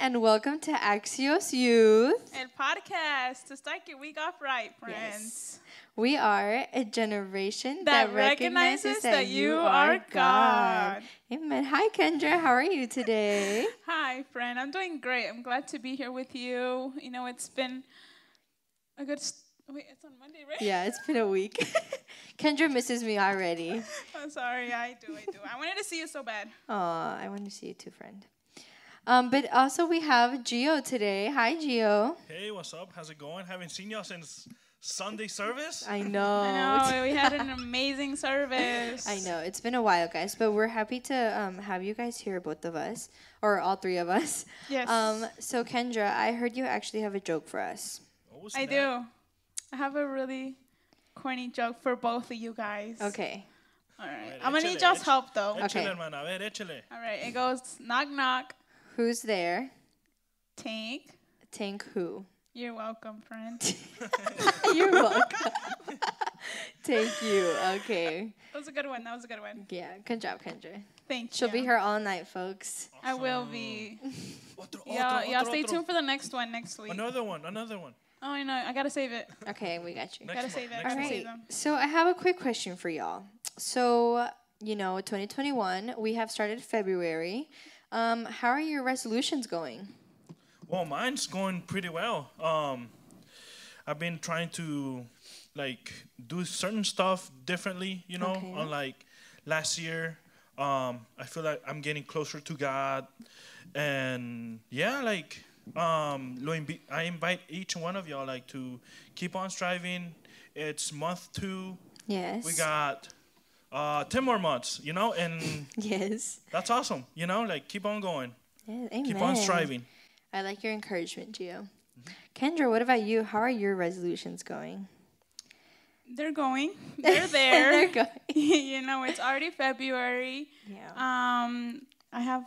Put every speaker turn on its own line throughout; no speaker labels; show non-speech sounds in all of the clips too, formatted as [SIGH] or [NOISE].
and welcome to Axios Youth.
And podcast to start your week off right, friends. Yes.
We are a generation
That
that,
recognizes that you are God.
Amen. Hi, Kendra. How are you today? [LAUGHS]
Hi, friend. I'm doing great. I'm glad to be here with you. You know, it's been a good. St- Wait, it's on Monday, right?
yeah, it's been a week. [LAUGHS] Kendra misses me already. [LAUGHS]
I'm sorry. I do. I do. I wanted to see you so bad.
Aw, I want to see you too, friend. Um, but also we have Gio today. Hi, Gio.
Hey, what's up? How's it going? Haven't seen y'all since Sunday service.
I know.
I know we had an [LAUGHS] amazing service.
I know it's been a while, guys, but we're happy to um, have you guys here, both of us, or all three of us.
Yes.
Um, so Kendra, I heard you actually have a joke for us.
Oh,
I do. I have a really corny joke for both of you guys.
Okay.
All right.
Right,
I'm gonna need
échale,
y'all's help though.
Okay.
Échale, hermana. A ver, échale.
All right. It goes knock knock.
Who's there?
Tank.
Tank who?
You're welcome, friend. [LAUGHS]
You're welcome. [LAUGHS] Thank you. Okay.
That was a good one. That was a good one.
Yeah. Good job, Kendra.
Thank you.
She'll
you.
be here all night, folks.
I will be.
Otro,
Y'all, y'all
otro,
stay tuned for the next one next week.
Another one, another one.
Oh, I know. I gotta save it.
Okay, we got you.
Next
Gotta
month,
save it.
next
Gotta
All
month.
save them.
So I have a quick question for y'all. So, you know, 2021, we have started February. Um, how are your resolutions going?
Well, mine's going pretty well. Um, I've been trying to like do certain stuff differently, you know,
Okay.
unlike last year. Um, I feel like I'm getting closer to God, and yeah, like um, I invite each one of y'all like to keep on striving. It's month two.
Yes.
We got uh, ten more months, you know, and [LAUGHS]
Yes.
that's awesome. You know, like keep on going,
Yeah, amen.
keep on striving.
I like your encouragement, Gio. Kendra, what about you? How are your resolutions going?
They're going. They're [LAUGHS]
They're
there.
going. [LAUGHS]
you know, it's already February.
Yeah.
Um, I have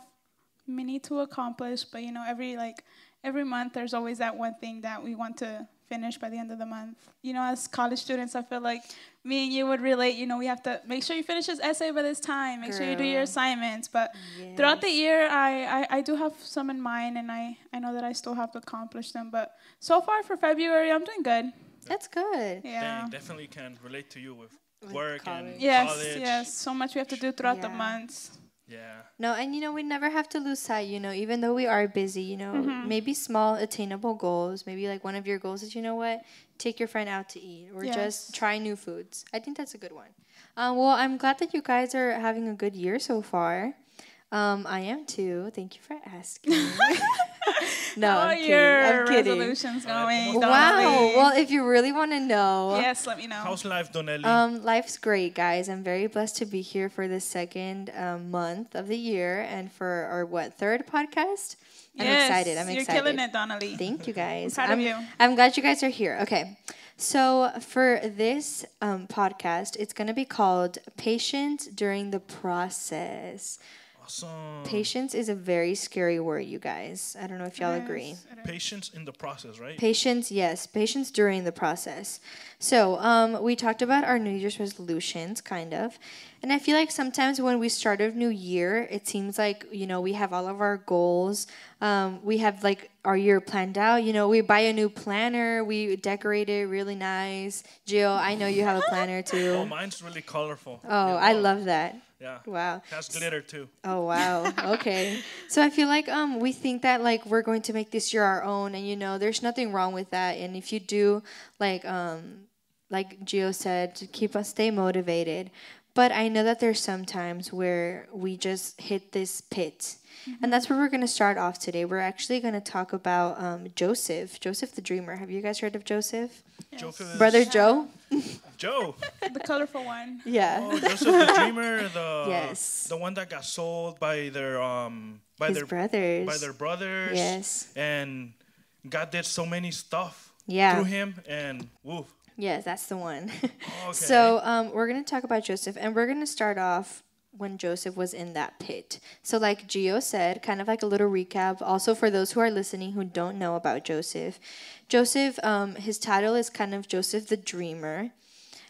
many to accomplish, but you know, every like every month, there's always that one thing that we want to finish by the end of the month. You know, as college students, I feel like me and you would relate. You know, we have to make sure you finish this essay by this time. Make sure you do your assignments. But throughout the year, I, I I do have some in mind, and I I know that I still have to accomplish them. But so far for February, I'm doing good.
That's good.
Yeah.
They definitely can relate to you with,
With
work
college.
and
Yes,
college.
yes. So much we have to do throughout the months.
Yeah.
No, and you know, we never have to lose sight, you know, even though we are busy, you know,
Mm-hmm.
maybe small attainable goals. Maybe like one of your goals is, you know what, take your friend out to eat or
Yes.
just try new foods. I think that's a good one. Um, well, I'm glad that you guys are having a good year so far. Um, I am too. Thank you for asking. [LAUGHS] [LAUGHS] no,
How
I'm
are
kidding.
your
I'm kidding.
resolutions
Alright,
going?
Wow.
Donnelly?
Well, if you really want to know,
yes, let me know.
How's life, Donnelly?
um, life's great, guys. I'm very blessed to be here for the second um, month of the year and for our what third podcast. I'm
yes,
excited. I'm
you're
excited.
killing it, Donnelly.
Thank you, guys.
proud of
I'm,
you.
I'm glad you guys are here. Okay, so for this um, podcast, it's gonna be called "Patience During the Process."
Awesome.
Patience is a very scary word, you guys. I don't know if y'all agree.
Yes, it is.
Patience in the process, right?
Patience, yes, patience during the process. So, um, we talked about our New Year's resolutions, kind of, and I feel like sometimes when we start a new year, it seems like you know we have all of our goals. Um, we have like our year planned out. You know, we buy a new planner, we decorate it really nice. Jill, I know you have a [LAUGHS] planner too.
oh, mine's really colorful.
Oh, I love that.
Yeah.
Wow.
Has glitter too.
Oh wow. [LAUGHS] Okay. so I feel like um we think that like we're going to make this year our own and you know there's nothing wrong with that and if you do like um like Gio said to keep us stay motivated. But I know that there's some times where we just hit this pit. And that's where we're going to start off today. We're actually going to talk about um, Joseph, Joseph the Dreamer. Have you guys heard of Joseph?
Joseph is-
Brother Joe? [LAUGHS]
Joe.
the colorful one.
Yeah.
Oh, Joseph the dreamer, the
Yes.
the one that got sold by their um by
His
their
brothers.
by their brothers.
Yes.
And God did so many stuff
Yeah.
through him and woof.
Yes, that's the one. [LAUGHS]
Okay.
So um, we're going to talk about Joseph, and we're going to start off when Joseph was in that pit. So, like Gio said, kind of like a little recap. Also, for those who are listening who don't know about Joseph, Joseph, um, his title is kind of Joseph the Dreamer.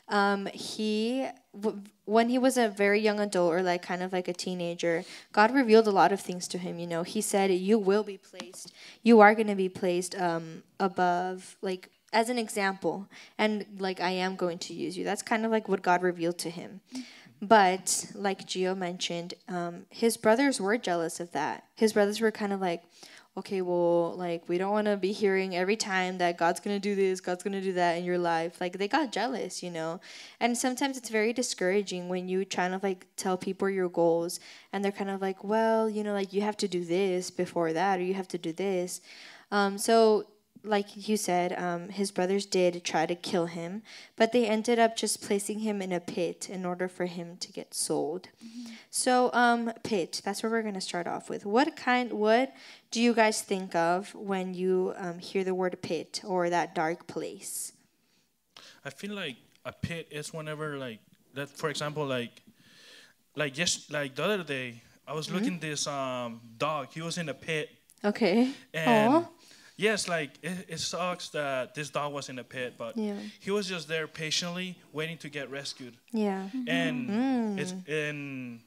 um, he w- when he was a very young adult or like kind of like a teenager, God revealed a lot of things to him. You know, He said, "You will be placed. You are going to be placed um, above, like as an example, and like I am going to use you." That's kind of like what God revealed to him. But like Gio mentioned, um, his brothers were jealous of that. His brothers were kind of like, okay, well, like we don't want to be hearing every time that God's gonna do this, God's gonna do that in your life. Like they got jealous, you know. And sometimes it's very discouraging when you try to like tell people your goals, and they're kind of like, well, you know, like you have to do this before that, or you have to do this. Um, so like you said, um, his brothers did try to kill him, but they ended up just placing him in a pit in order for him to get sold. So, um, pit. That's where we're gonna start off with. What kind? What do you guys think of when you um, hear the word pit or that dark place?
I feel like a pit is whenever like that. For example, like like yes, like the other day I was looking this um dog. He was in a pit,
Okay.
and
Aw.
Yes, like it, it sucks that this dog was in the pit, but
Yeah.
he was just there patiently waiting to get rescued.
Yeah. Mm-hmm.
And mm. it's and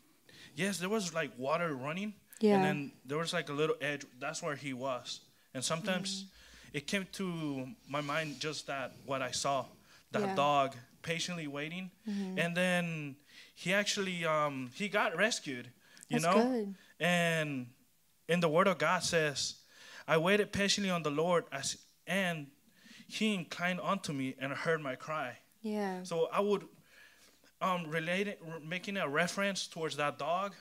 yes, there was like water running,
Yeah.
and then there was like a little edge. That's where he was, and sometimes mm. it came to my mind just that what I saw, that
Yeah.
dog patiently waiting, mm-hmm. and then he actually um he got rescued, you
That's
know,
good.
and in the Word of God says, I waited patiently on the Lord, as, and He inclined unto me and heard my cry.
Yeah.
So I would um relate it, making a reference towards that dog,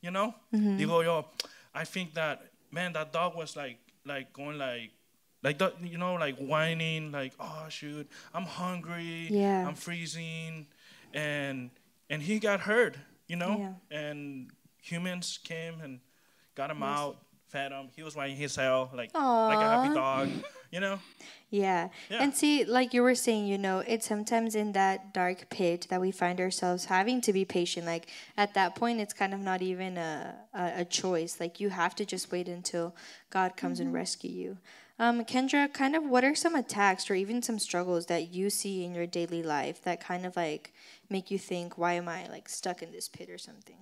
you know.
Mm-hmm.
You go, yo, I think that man, that dog was like like going like like that, you know, like whining, like oh shoot, I'm hungry,
Yeah.
I'm freezing, and and he got hurt, you know, yeah. and humans came and got him out, fed him. He was wagging his tail like like a happy dog, you know.
Yeah.
Yeah.
And see, like you were saying, you know, it's sometimes in that dark pit that we find ourselves having to be patient. Like at that point, it's kind of not even a, a, a choice. Like you have to just wait until God comes and rescue you. Um, Kendra, kind of what are some attacks or even some struggles that you see in your daily life that kind of like make you think, why am I like stuck in this pit or something?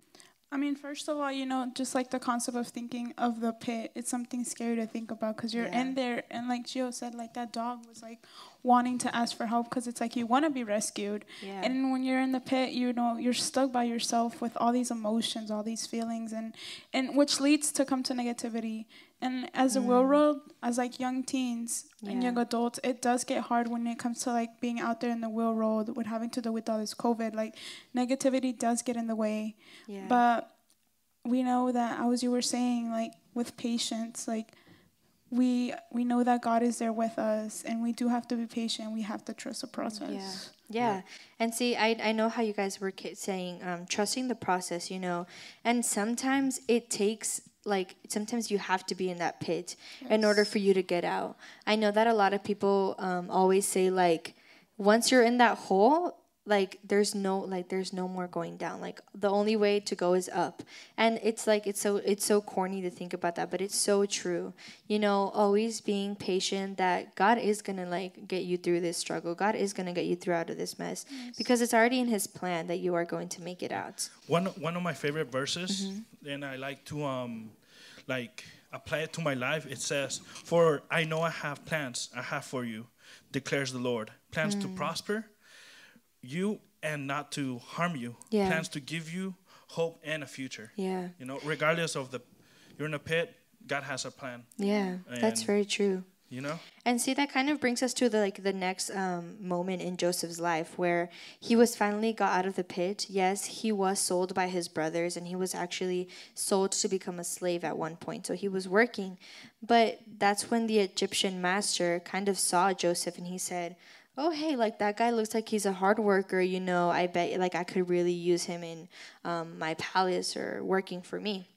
I mean, first of all, you know, just like the concept of thinking of the pit, it's something scary to think about because you're
Yeah.
in there, and like Gio said, like that dog was like wanting to ask for help because it's like you want to be rescued,
Yeah.
and when you're in the pit, you know, you're stuck by yourself with all these emotions, all these feelings, and and which leads to come to negativity. And as a real world, as like young teens and young adults, it does get hard when it comes to like being out there in the real world with having to do with all this COVID. Like negativity does get in the way.
Yeah.
But we know that, as you were saying, like with patience, like we we know that God is there with us, and we do have to be patient. We have to trust the process.
Yeah. yeah. And see, I, I know how you guys were saying, um, trusting the process, you know, and sometimes it takes, like, sometimes you have to be in that pit in order for you to get out. I know that a lot of people um, always say, like, once you're in that hole, like there's no like there's no more going down. Like the only way to go is up. And it's like it's so it's so corny to think about that but it's so true. You know always being patient that god is gonna like get you through this struggle. God is gonna get you through out of this mess because it's already in his plan that you are going to make it out.
One one of my favorite verses
Mm-hmm.
and i like to um like apply it to my life it says for i know i have plans i have for you declares the lord. Plans
Mm.
to prosper you and not to harm you.
Yeah.
plans to give you hope and a future.
Yeah.
You know regardless of the you're in a pit god has a plan.
Yeah that's very true
you know
And see, that kind of brings us to the like the next um, moment in Joseph's life where he was finally got out of the pit. Yes, he was sold by his brothers, and he was actually sold to become a slave at one point. So he was working, but that's when the Egyptian master kind of saw Joseph, and he said, "Oh, hey, like that guy looks like he's a hard worker. You know, I bet like I could really use him in um, my palace or working for me."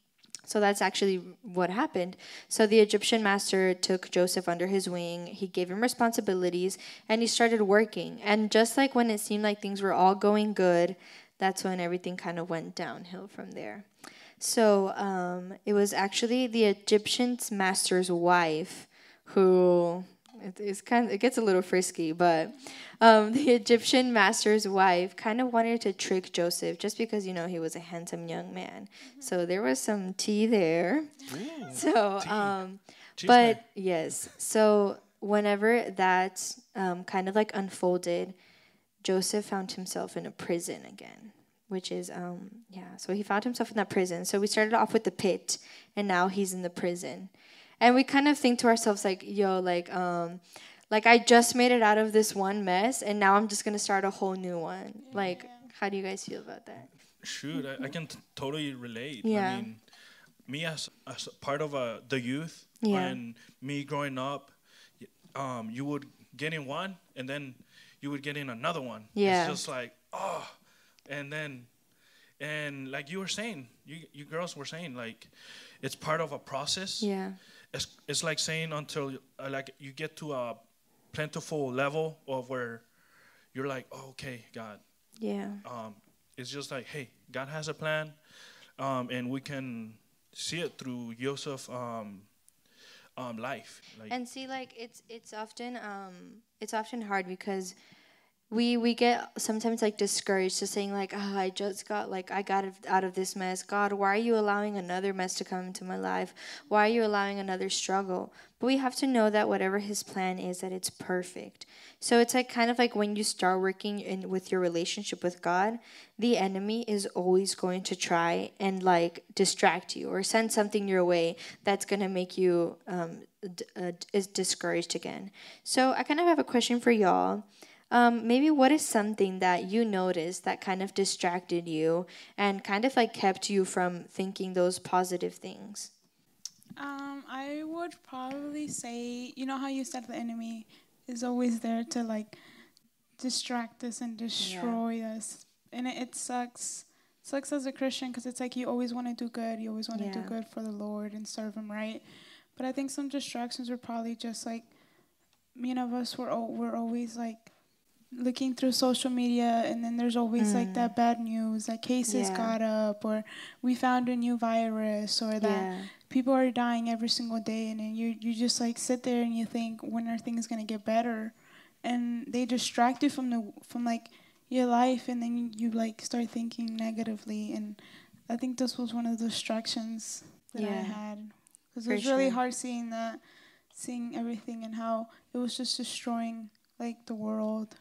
So that's actually what happened. So the Egyptian master took Joseph under his wing. He gave him responsibilities and he started working. And just like when it seemed like things were all going good, that's when everything kind of went downhill from there. So um, it was actually the Egyptian master's wife who it, it's kind of, it gets a little frisky, but um, [LAUGHS] the Egyptian master's wife kind of wanted to trick Joseph just because you know he was a handsome young man. So there was some tea there. [LAUGHS] So, um,
Cheese
but
man.
yes, so whenever that um, kind of like unfolded, Joseph found himself in a prison again, which is um yeah. So he found himself in that prison. So we started off with the pit, and now he's in the prison, and we kind of think to ourselves like, yo, like um. Like I just made it out of this one mess, and now I'm just gonna start a whole new one. Like, how do you guys feel about that?
Shoot, I, I can t- totally relate.
Yeah.
I mean, me as, as part of uh, the youth
Yeah.
and me growing up, um, you would get in one and then you would get in another one.
Yeah.
It's just like, oh, and then, and like you were saying, you, you girls were saying, like, it's part of a process.
Yeah,
It's, it's like saying until uh, like you get to a plentiful level of where you're like, oh, okay, God,
yeah,
um, it's just like, hey, God has a plan, um, and we can see it through Joseph um, um, life. Like,
and see like it's it's often um it's often hard because we we get sometimes like discouraged to saying like oh i just got like i got out of this mess. God why are you allowing another mess to come into my life? Why are you allowing another struggle? But we have to know that whatever his plan is that it's perfect. So it's like kind of like when you start working in with your relationship with god the enemy is always going to try and like distract you or send something your way that's going to make you um, d- uh, is discouraged again. So i kind of have a question for y'all um, maybe what is something that you noticed that kind of distracted you and kind of like kept you from thinking those positive things?
Um, I would probably say, you know how you said the enemy is always there to like distract us and destroy us, and it, it sucks. Sucks as a Christian because it's like you always want to do good, you always want to
Yeah.
do good for the Lord and serve Him right. But I think some distractions were probably just like many of us were al- we're always like looking through social media and then there's always like that mm. bad news that cases
Yeah.
got up or we found a new virus or that
Yeah.
people are dying every single day and then you you just like sit there and you think when are things gonna get better and they distract you from the from like your life and then you, you like start thinking negatively and i think this was one of the distractions that i had because it was really
sure.
hard seeing that seeing everything and how it was just destroying like the world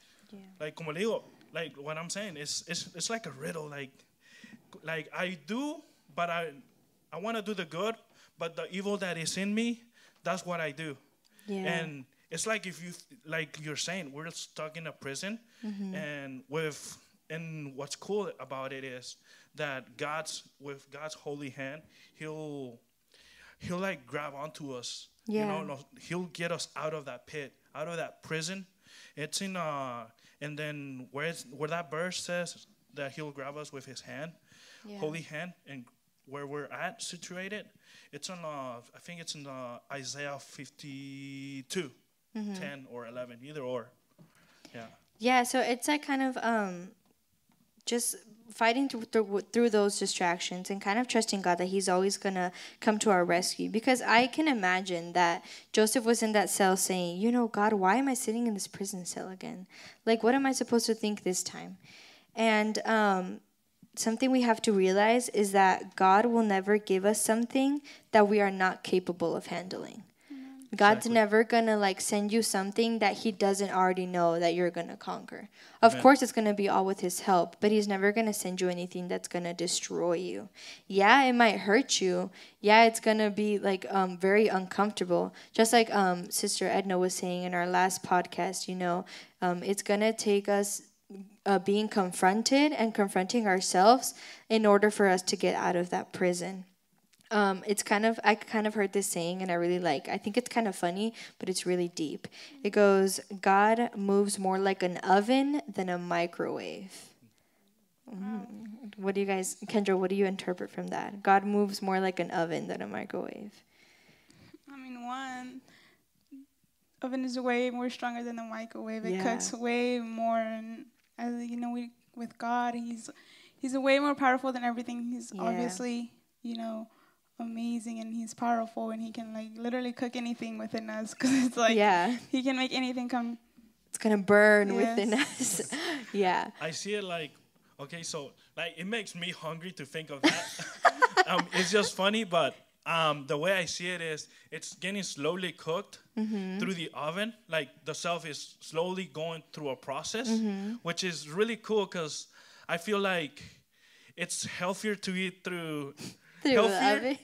like como le digo, like what I'm saying, it's it's it's like a riddle. Like like I do, but I I want to do the good, but the evil that is in me, that's what I do.
Yeah.
And it's like if you like you're saying we're stuck in a prison, Mhm. and with and what's cool about it is that God's with God's holy hand, He'll He'll like grab onto us.
Yeah.
You know, He'll get us out of that pit, out of that prison. It's in uh, and then where where that verse says that He'll grab us with His hand,
Yeah.
holy hand, and where we're at situated, it's on uh, I think it's in uh, Isaiah 52,
Mm-hmm.
10 or 11, either or. Yeah.
Yeah, so it's like kind of um, just fighting through, through those distractions and kind of trusting God that He's always gonna come to our rescue. Because I can imagine that Joseph was in that cell saying, "You know, God, why am I sitting in this prison cell again? Like, what am I supposed to think this time?" And um, something we have to realize is that God will never give us something that we are not capable of handling. God's
Exactly.
never gonna like send you something that He doesn't already know that you're gonna conquer. Of
Amen.
course, it's gonna be all with His help, but He's never gonna send you anything that's gonna destroy you. Yeah, it might hurt you. Yeah, it's gonna be like um, very uncomfortable. Just like um, Sister Edna was saying in our last podcast, you know, um, it's gonna take us uh, being confronted and confronting ourselves in order for us to get out of that prison. Um, it's kind of I kind of heard this saying and I really like. I think it's kind of funny, but it's really deep. It goes, God moves more like an oven than a microwave. Mm. What do you guys, Kendra? What do you interpret from that? God moves more like an oven than a microwave.
I mean, one oven is way more stronger than a microwave. It
Yeah.
cooks way more, and as you know, we with God, He's He's way more powerful than everything. He's
Yeah.
obviously, you know, amazing and he's powerful and he can like literally cook anything within us [LAUGHS] because it's like
yeah,
he can make anything come.
it's gonna burn
Yes.
within us. [LAUGHS] yeah.
I see it like, okay, so like it makes me hungry to think of that. [LAUGHS] um, it's just funny, but um, the way I see it is, it's getting slowly cooked through the oven. Like the self is slowly going through a process, which is really cool because I feel like it's healthier to eat through
Through the
healthier
oven.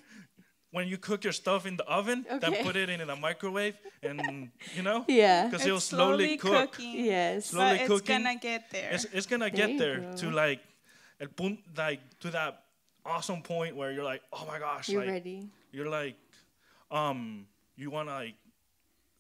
when you cook your stuff in the oven than
Okay.
put it in the microwave, and you know, [LAUGHS]
Yeah.
because it'll
It's
slowly, cook.
cooking.
Yes.
Slowly
but it's
cooking.
gonna get there.
It's, it's gonna
There
get there
go.
to like, el punto, like to that awesome point where you're like, oh my gosh,
You're
like
ready.
you're like, um, you wanna like,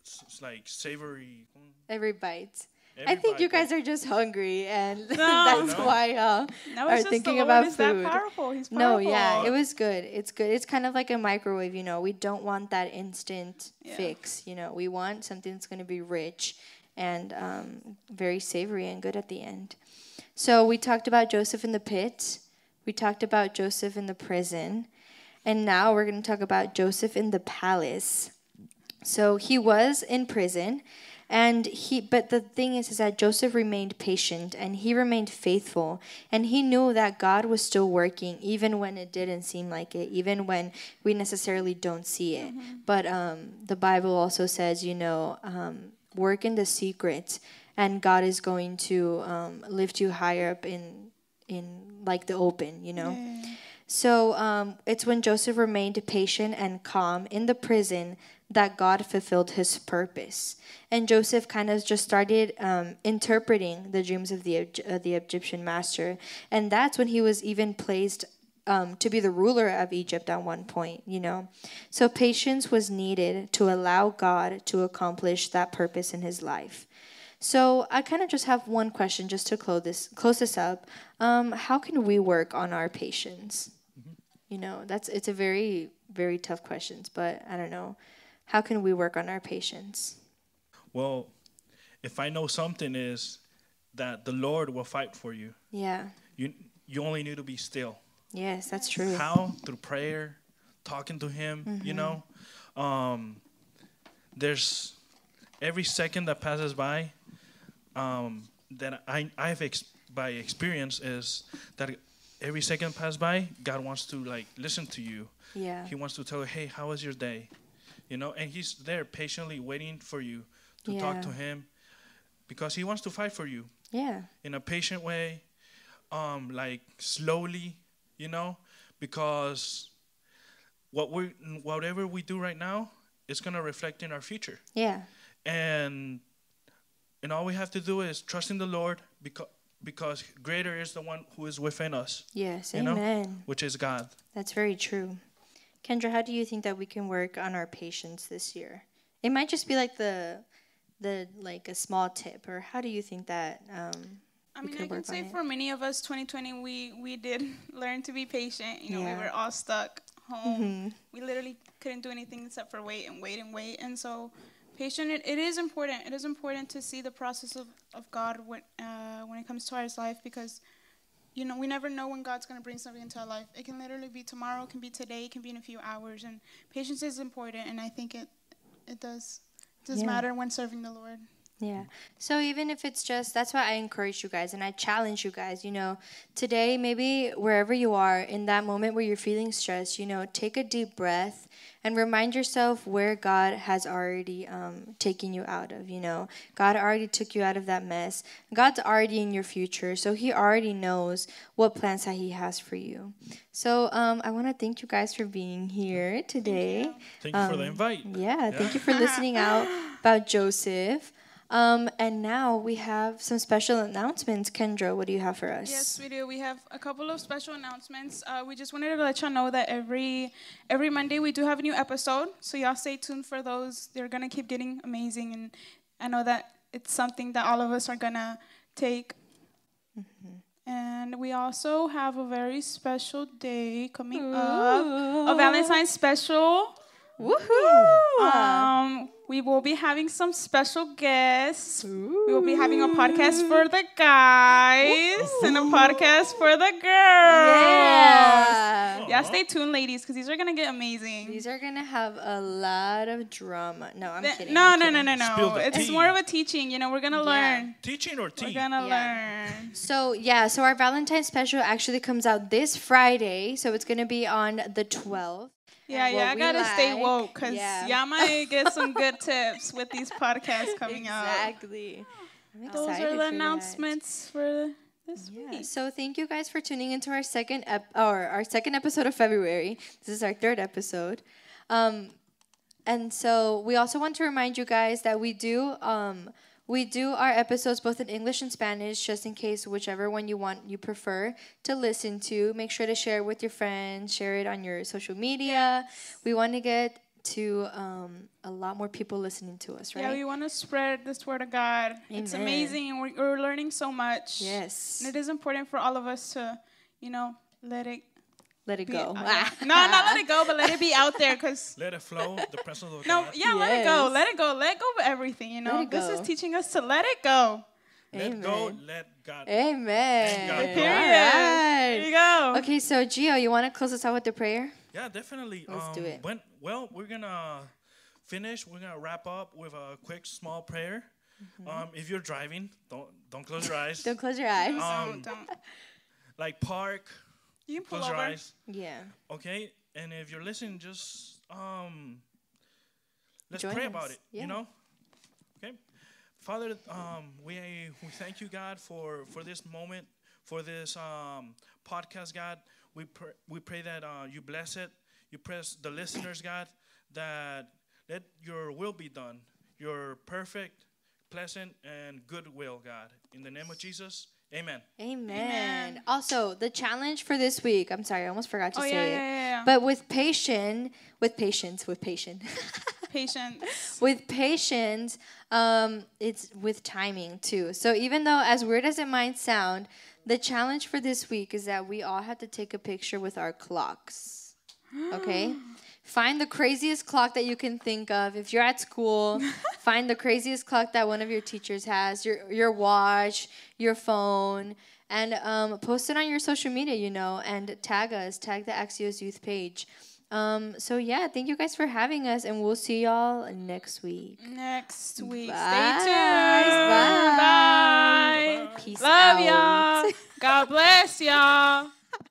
s- s- like savory.
Every bite. I think you guys are just hungry, and [LAUGHS]
No.
that's
No.
why uh,
no,
are thinking about food.
that powerful. He's
No, yeah, it was good. It's good. It's kind of like a microwave, you know. We don't want that instant
Yeah.
fix, you know. We want something that's going to be rich and um, very savory and good at the end. So we talked about Joseph in the pit. We talked about Joseph in the prison. And now we're going to talk about Joseph in the palace. So he was in prison and he but the thing is is that Joseph remained patient and he remained faithful. And he knew that God was still working even when it didn't seem like it even when we necessarily don't see it. But um, the Bible also says you know um, work in the secret and God is going to um, lift you higher up in in like the open you know? So um, it's when Joseph remained patient and calm in the prison that God fulfilled his purpose. And Joseph kind of just started um, interpreting the dreams of the, uh, the Egyptian master. And that's when he was even placed um, to be the ruler of Egypt at one point, you know. So patience was needed to allow God to accomplish that purpose in his life. So I kind of just have one question just to close this close this up. Um, how can we work on our patience? You know, that's it's a very very tough questions, but I don't know. How can we work on our patience?
Well, if I know something is that the Lord will fight for you.
Yeah.
You you only need to be still.
Yes, that's true.
How? Through prayer, talking to Him. You know, um, there's every second that passes by um, that I I've ex- by experience is that every second pass by, God wants to like listen to you.
Yeah.
He wants to tell you, hey, how was your day? You know, and He's there patiently waiting for you to
Yeah.
talk to Him because He wants to fight for you
Yeah.
in a patient way, um, like slowly, you know, because what we whatever we do right now is gonna reflect in our future,
Yeah.
and and all we have to do is trust in the Lord because because greater is the one who is within us,
Yes.
You know?
Amen.
which is God.
That's very true. Kendra, how do you think that we can work on our patience this year? It might just be like the the like a small tip or how do you think that um
I mean, I can say
it.
for many of us, 2020, we we did [LAUGHS] learn to be patient. You know,
Yeah.
we were all stuck home.
Mhm.
We literally couldn't do anything except for wait and wait and wait. And so, patient, it, it is important. It is important to see the process of, of God when uh, when it comes to our life because, you know, we never know when God's going to bring something into our life. It can literally be tomorrow, it can be today, it can be in a few hours. And patience is important, and I think it it does does
Yeah.
matter when serving the Lord.
Yeah. So even if it's just that's why I encourage you guys and I challenge you guys, you know, today maybe wherever you are in that moment where you're feeling stressed, you know, take a deep breath and remind yourself where God has already um, taken you out of, you know. God already took you out of that mess. God's already in your future, so he already knows what plans that he has for you. So um, I want to thank you guys for being here today.
Thank you for the
Um,
invite.
Yeah, thank you for listening out [LAUGHS] about Joseph. Um, and now we have some special announcements. Kendra, what do you have for us?
Yes, we do. We have a couple of special announcements. Uh, we just wanted to let y'all know that every every Monday we do have a new episode. So y'all stay tuned for those. They're gonna keep getting amazing, and I know that it's something that all of us are gonna take. And we also have a very special day coming up, a Valentine's special.
Woohoo!
Um, We will be having some special guests. We will be having a podcast for the guys and a podcast for the girls.
Yeah.
Yeah, stay tuned, ladies, because these are gonna get amazing.
These are gonna have a lot of drama. No, I'm
Th-
kidding.
no,
I'm
no, no,
kidding.
no,
Spill
no.
the
It's
tea.
more of a teaching. You know, we're gonna
Yeah.
learn.
Teaching or
teaching?
We're
gonna
Yeah.
learn.
So yeah, so our Valentine's special actually comes out this Friday. So it's gonna be on the 12th.
Yeah, yeah. I gotta stay woke because
yeah.
y'all might [LAUGHS] get some good tips with these podcasts coming out.
Exactly.
Those are
for
the announcements for this
Yeah.
week.
So thank you guys for tuning into our second ep- or our second episode of February. This is our third episode. Um, and so we also want to remind you guys that we do um, we do our episodes both in English and Spanish, just in case whichever one you want you prefer to listen to. Make sure to share it with your friends, share it on your social media. We want to get to um, a lot more people listening to us, right?
Yeah, we want to spread this word of God. It's amazing. and We're, we're learning so much.
yes.
And it is important for all of us to, you know, let it
Let it
be.
go. [LAUGHS]
no, not let it go, but let it be out there. Cause
Let it flow. The presence of
no,
God.
yeah, let it go. Let it go. Let go of everything. You know,
it
this is teaching us to let it go.
Let go.
Amen.
Let God.
Amen.
God.
All
Period. There you go.
Okay, so Gio, you want to close us out with the prayer?
Yeah, definitely.
Let's
um,
do it.
When, well, we're gonna finish. We're gonna wrap up with a quick, small prayer. Um, if you're driving, don't don't close your eyes.
Mm-hmm. Don't close your eyes.
Um, [LAUGHS]
don't, don't.
like park,
You can pull
close your eyes.
yeah.
Okay, and if you're listening, just um, let's
Join
pray
us.
about it.
Yeah.
You know. Okay, Father, um, we we thank you, God, for for this moment, for this um podcast, God. We pray we pray that uh, you bless it. You bless the listeners, God, that let your will be done. Your perfect, pleasant, and good will, God. In the name of Jesus, Amen.
Amen.
Amen.
Also, the challenge for this week, I'm sorry, I almost forgot to
Oh
say
yeah,
it.
yeah, yeah, yeah.
But with patience, with patience, with patience. [LAUGHS]
Patience.
with patience, um, it's with timing too. So even though, as weird as it might sound, the challenge for this week is that we all have to take a picture with our clocks. [GASPS] Okay? Find the craziest clock that you can think of. If you're at school, [LAUGHS] find the craziest clock that one of your teachers has, your your watch, your phone, and um, post it on your social media, you know, and tag us, tag the Axios Youth page. Um, so yeah, thank you guys for having us, and we'll see y'all next week.
Next week.
Bye.
Stay tuned.
Bye.
Bye.
Peace
Love
out.
y'all. God bless y'all. [LAUGHS]